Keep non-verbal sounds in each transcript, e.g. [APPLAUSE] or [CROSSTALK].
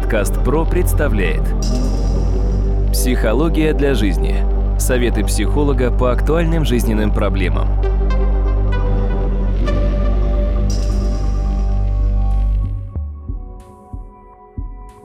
Подкаст ПРО представляет Психология для жизни. Советы психолога по актуальным жизненным проблемам.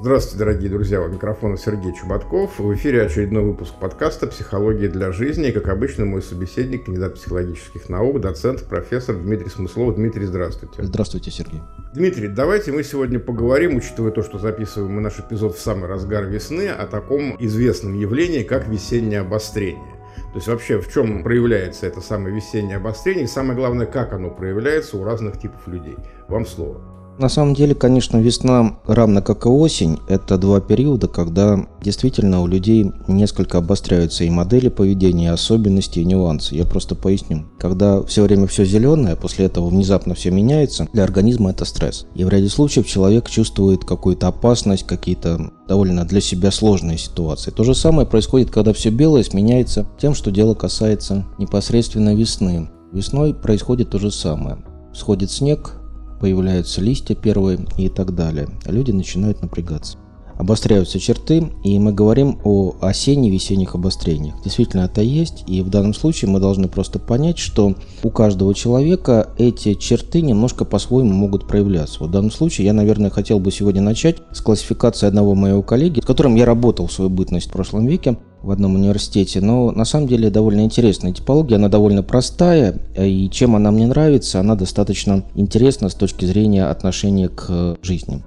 Здравствуйте, дорогие друзья, у микрофона Сергей Чубатков. В эфире очередной выпуск подкаста «Психология для жизни». И, как обычно, мой собеседник, кандидат психологических наук, доцент, профессор Дмитрий Смыслов. Дмитрий, здравствуйте. Здравствуйте, Сергей. Дмитрий, давайте мы сегодня поговорим, учитывая то, что записываем мы наш эпизод в самый разгар весны, о таком известном явлении, как весеннее обострение. То есть вообще в чем проявляется это самое весеннее обострение и самое главное, как оно проявляется у разных типов людей. Вам слово. На самом деле, конечно, весна, равно как и осень, это два периода, когда действительно у людей несколько обостряются и модели поведения, и особенности, и нюансы. Я просто поясню. Когда все время все зеленое, после этого внезапно все меняется, для организма это стресс. И в ряде случаев человек чувствует какую-то опасность, какие-то довольно для себя сложные ситуации. То же самое происходит, когда все белое сменяется тем, что дело касается непосредственно весны. Весной происходит то же самое. Сходит снег, появляются листья первые и так далее. Люди начинают напрягаться. Обостряются черты, и мы говорим о осенне-весенних обострениях. Действительно, это есть, и в данном случае мы должны просто понять, что у каждого человека эти черты немножко по-своему могут проявляться. В данном случае я, наверное, хотел бы сегодня начать с классификации одного моего коллеги, с которым я работал в свою бытность в прошлом веке в одном университете, но на самом деле довольно интересная типология, она довольно простая, и чем она мне нравится, она достаточно интересна с точки зрения отношения к жизни.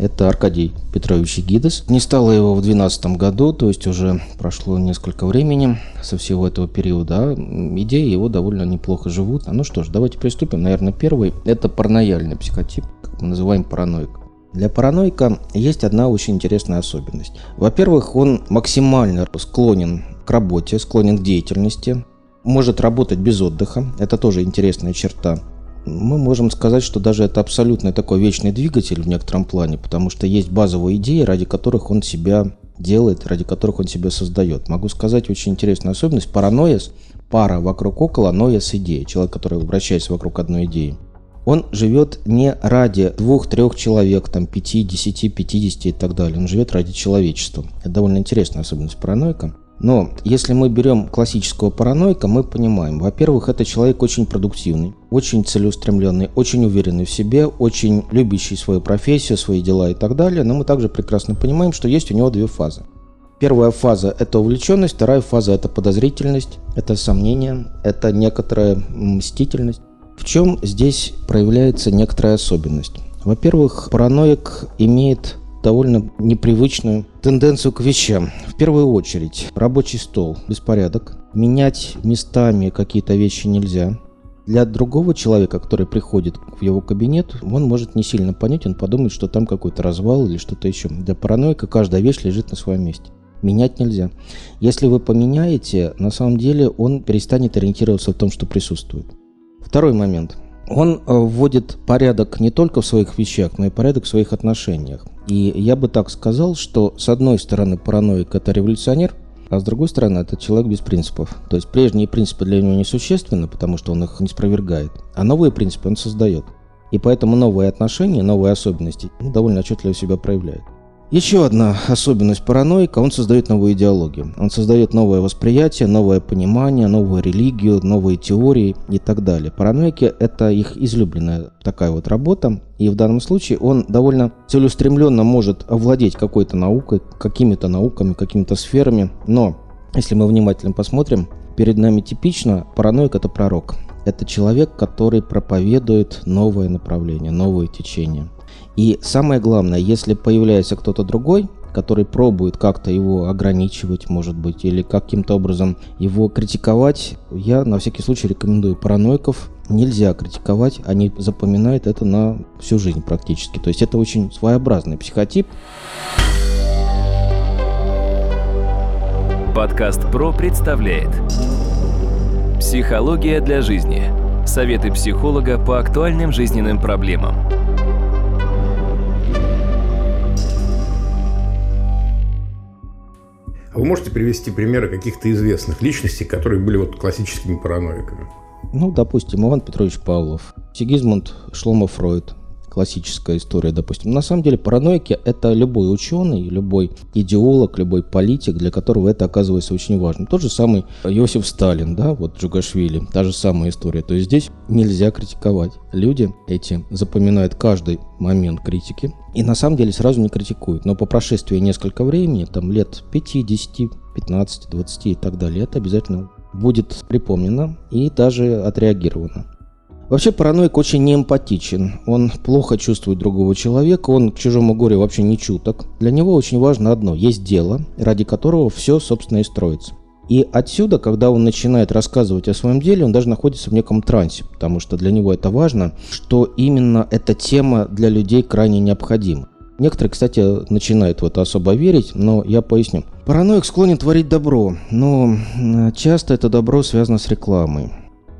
Это Аркадий Петрович Гидес. Не стало его в 2012 году, то есть уже прошло несколько времени со всего этого периода. А идеи его довольно неплохо живут. Ну что ж, давайте приступим. Наверное, первый – это паранояльный психотип, как мы называем параноик. Для параноика есть одна очень интересная особенность. Во-первых, он максимально склонен к работе, склонен к деятельности, может работать без отдыха. Это тоже интересная черта. Мы можем сказать, что даже это абсолютно такой вечный двигатель в некотором плане, потому что есть базовые идеи, ради которых он себя делает, ради которых он себя создает. Могу сказать очень интересную особенность. Параноис, пара вокруг около, ноис идея. Человек, который вращается вокруг одной идеи он живет не ради двух-трех человек, там, пяти, десяти, пятидесяти и так далее. Он живет ради человечества. Это довольно интересная особенность параноика. Но если мы берем классического параноика, мы понимаем, во-первых, это человек очень продуктивный, очень целеустремленный, очень уверенный в себе, очень любящий свою профессию, свои дела и так далее. Но мы также прекрасно понимаем, что есть у него две фазы. Первая фаза – это увлеченность, вторая фаза – это подозрительность, это сомнение, это некоторая мстительность. В чем здесь проявляется некоторая особенность? Во-первых, параноик имеет довольно непривычную тенденцию к вещам. В первую очередь, рабочий стол, беспорядок. Менять местами какие-то вещи нельзя. Для другого человека, который приходит в его кабинет, он может не сильно понять, он подумает, что там какой-то развал или что-то еще. Для параноика каждая вещь лежит на своем месте. Менять нельзя. Если вы поменяете, на самом деле он перестанет ориентироваться в том, что присутствует. Второй момент. Он э, вводит порядок не только в своих вещах, но и порядок в своих отношениях. И я бы так сказал, что с одной стороны параноик – это революционер, а с другой стороны это человек без принципов. То есть прежние принципы для него несущественны, потому что он их не спровергает, а новые принципы он создает. И поэтому новые отношения, новые особенности ну, довольно отчетливо себя проявляют. Еще одна особенность параноика – он создает новую идеологию. Он создает новое восприятие, новое понимание, новую религию, новые теории и так далее. Параноики – это их излюбленная такая вот работа. И в данном случае он довольно целеустремленно может овладеть какой-то наукой, какими-то науками, какими-то сферами. Но если мы внимательно посмотрим, перед нами типично параноик – это пророк. Это человек, который проповедует новое направление, новое течение – и самое главное, если появляется кто-то другой, который пробует как-то его ограничивать, может быть, или каким-то образом его критиковать, я на всякий случай рекомендую параноиков нельзя критиковать, они запоминают это на всю жизнь практически. То есть это очень своеобразный психотип. Подкаст ПРО представляет Психология для жизни. Советы психолога по актуальным жизненным проблемам. А вы можете привести примеры каких-то известных личностей, которые были вот классическими параноиками? Ну, допустим, Иван Петрович Павлов, Сигизмунд Шломо Фройд, классическая история, допустим. На самом деле параноики – это любой ученый, любой идеолог, любой политик, для которого это оказывается очень важно. Тот же самый Иосиф Сталин, да, вот Джугашвили, та же самая история. То есть здесь нельзя критиковать. Люди эти запоминают каждый момент критики и на самом деле сразу не критикуют. Но по прошествии несколько времени, там лет 5, 10, 15, 20 и так далее, это обязательно будет припомнено и даже отреагировано. Вообще параноик очень неэмпатичен. Он плохо чувствует другого человека, он к чужому горю вообще не чуток. Для него очень важно одно – есть дело, ради которого все, собственно, и строится. И отсюда, когда он начинает рассказывать о своем деле, он даже находится в неком трансе, потому что для него это важно, что именно эта тема для людей крайне необходима. Некоторые, кстати, начинают в это особо верить, но я поясню. Параноик склонен творить добро, но часто это добро связано с рекламой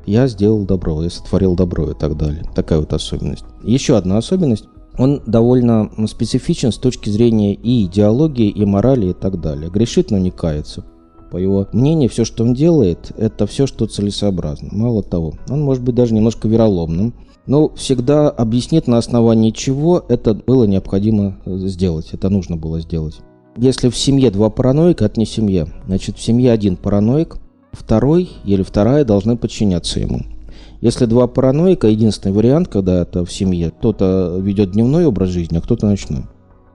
я сделал добро, я сотворил добро и так далее. Такая вот особенность. Еще одна особенность. Он довольно специфичен с точки зрения и идеологии, и морали, и так далее. Грешит, но не кается. По его мнению, все, что он делает, это все, что целесообразно. Мало того, он может быть даже немножко вероломным, но всегда объяснит на основании чего это было необходимо сделать, это нужно было сделать. Если в семье два параноика, это не семья. Значит, в семье один параноик, второй или вторая должны подчиняться ему. Если два параноика, единственный вариант, когда это в семье, кто-то ведет дневной образ жизни, а кто-то ночной.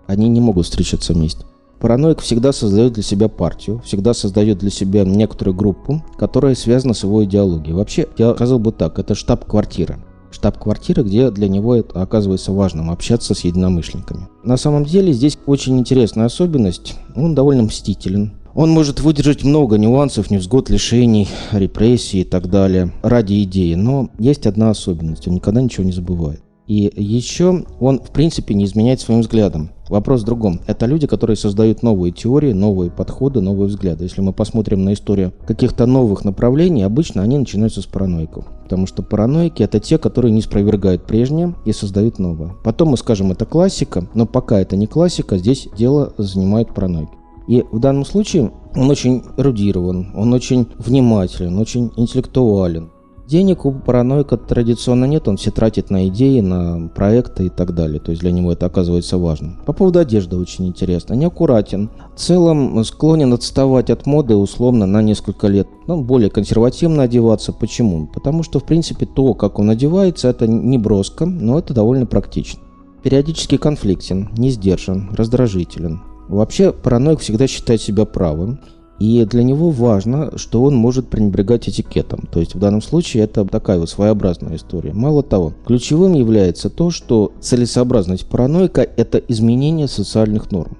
Они не могут встречаться вместе. Параноик всегда создает для себя партию, всегда создает для себя некоторую группу, которая связана с его идеологией. Вообще, я сказал бы так, это штаб-квартира. Штаб-квартира, где для него это оказывается важным общаться с единомышленниками. На самом деле здесь очень интересная особенность. Он довольно мстителен, он может выдержать много нюансов, невзгод, лишений, репрессий и так далее ради идеи, но есть одна особенность, он никогда ничего не забывает. И еще он, в принципе, не изменяет своим взглядом. Вопрос в другом. Это люди, которые создают новые теории, новые подходы, новые взгляды. Если мы посмотрим на историю каких-то новых направлений, обычно они начинаются с параноиков. Потому что параноики это те, которые не спровергают прежнее и создают новое. Потом мы скажем, это классика, но пока это не классика, здесь дело занимают параноики. И в данном случае он очень эрудирован, он очень внимателен, очень интеллектуален. Денег у параноика традиционно нет, он все тратит на идеи, на проекты и так далее. То есть для него это оказывается важным. По поводу одежды очень интересно. Неаккуратен. В целом склонен отставать от моды условно на несколько лет. Ну, более консервативно одеваться. Почему? Потому что, в принципе, то, как он одевается, это не броско, но это довольно практично. Периодически конфликтен, не сдержан, раздражителен. Вообще параноик всегда считает себя правым, и для него важно, что он может пренебрегать этикетом. То есть в данном случае это такая вот своеобразная история. Мало того, ключевым является то, что целесообразность параноика – это изменение социальных норм.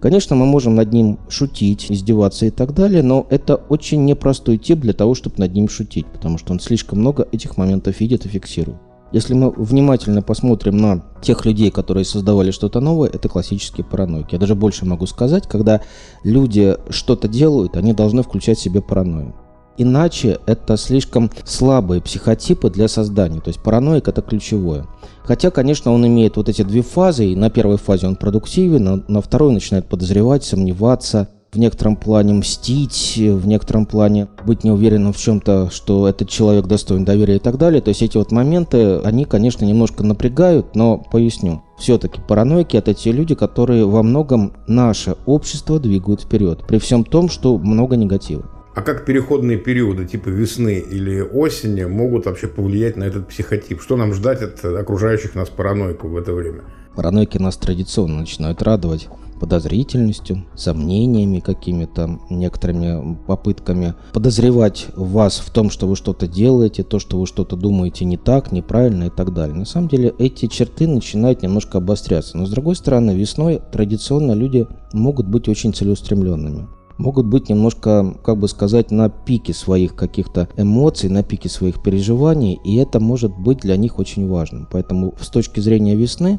Конечно, мы можем над ним шутить, издеваться и так далее, но это очень непростой тип для того, чтобы над ним шутить, потому что он слишком много этих моментов видит и фиксирует. Если мы внимательно посмотрим на тех людей, которые создавали что-то новое, это классические параноики. Я даже больше могу сказать, когда люди что-то делают, они должны включать в себе паранойю. Иначе это слишком слабые психотипы для создания. То есть параноик это ключевое. Хотя, конечно, он имеет вот эти две фазы, и на первой фазе он продуктивен, на, на второй начинает подозревать, сомневаться, в некотором плане мстить, в некотором плане быть неуверенным в чем-то, что этот человек достоин доверия и так далее. То есть эти вот моменты, они, конечно, немножко напрягают, но поясню. Все-таки параноики это те люди, которые во многом наше общество двигают вперед, при всем том, что много негатива. А как переходные периоды типа весны или осени могут вообще повлиять на этот психотип? Что нам ждать от окружающих нас параноиков в это время? Параноики нас традиционно начинают радовать подозрительностью, сомнениями какими-то, некоторыми попытками подозревать вас в том, что вы что-то делаете, то, что вы что-то думаете не так, неправильно и так далее. На самом деле эти черты начинают немножко обостряться. Но с другой стороны, весной традиционно люди могут быть очень целеустремленными могут быть немножко, как бы сказать, на пике своих каких-то эмоций, на пике своих переживаний, и это может быть для них очень важным. Поэтому с точки зрения весны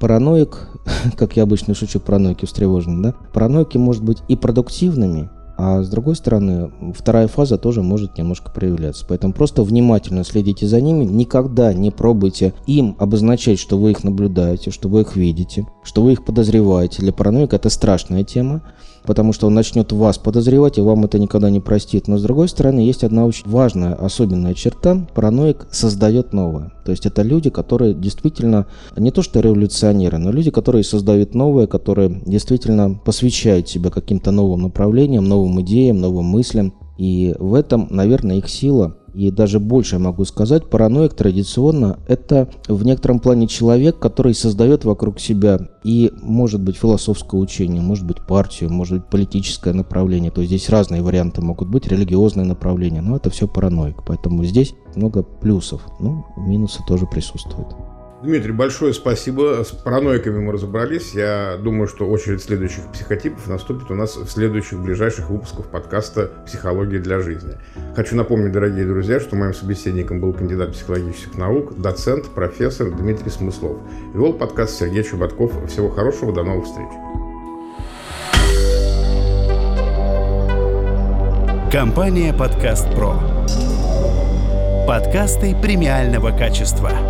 параноик, [LAUGHS] как я обычно шучу, параноики встревожены, да? Параноики может быть и продуктивными, а с другой стороны, вторая фаза тоже может немножко проявляться. Поэтому просто внимательно следите за ними. Никогда не пробуйте им обозначать, что вы их наблюдаете, что вы их видите. что вы их подозреваете. Для параноика это страшная тема потому что он начнет вас подозревать, и вам это никогда не простит. Но с другой стороны, есть одна очень важная, особенная черта. Параноик создает новое. То есть это люди, которые действительно не то что революционеры, но люди, которые создают новое, которые действительно посвящают себя каким-то новым направлениям, новым идеям, новым мыслям. И в этом, наверное, их сила и даже больше могу сказать, параноик традиционно это в некотором плане человек, который создает вокруг себя и может быть философское учение, может быть партию, может быть политическое направление. То есть здесь разные варианты могут быть, религиозное направление, но это все параноик. Поэтому здесь много плюсов, но минусы тоже присутствуют. Дмитрий, большое спасибо. С параноиками мы разобрались. Я думаю, что очередь следующих психотипов наступит у нас в следующих ближайших выпусках подкаста «Психология для жизни». Хочу напомнить, дорогие друзья, что моим собеседником был кандидат психологических наук, доцент, профессор Дмитрий Смыслов. Вел подкаст Сергей Чубатков. Всего хорошего, до новых встреч. Компания «Подкаст Про». Подкасты премиального качества –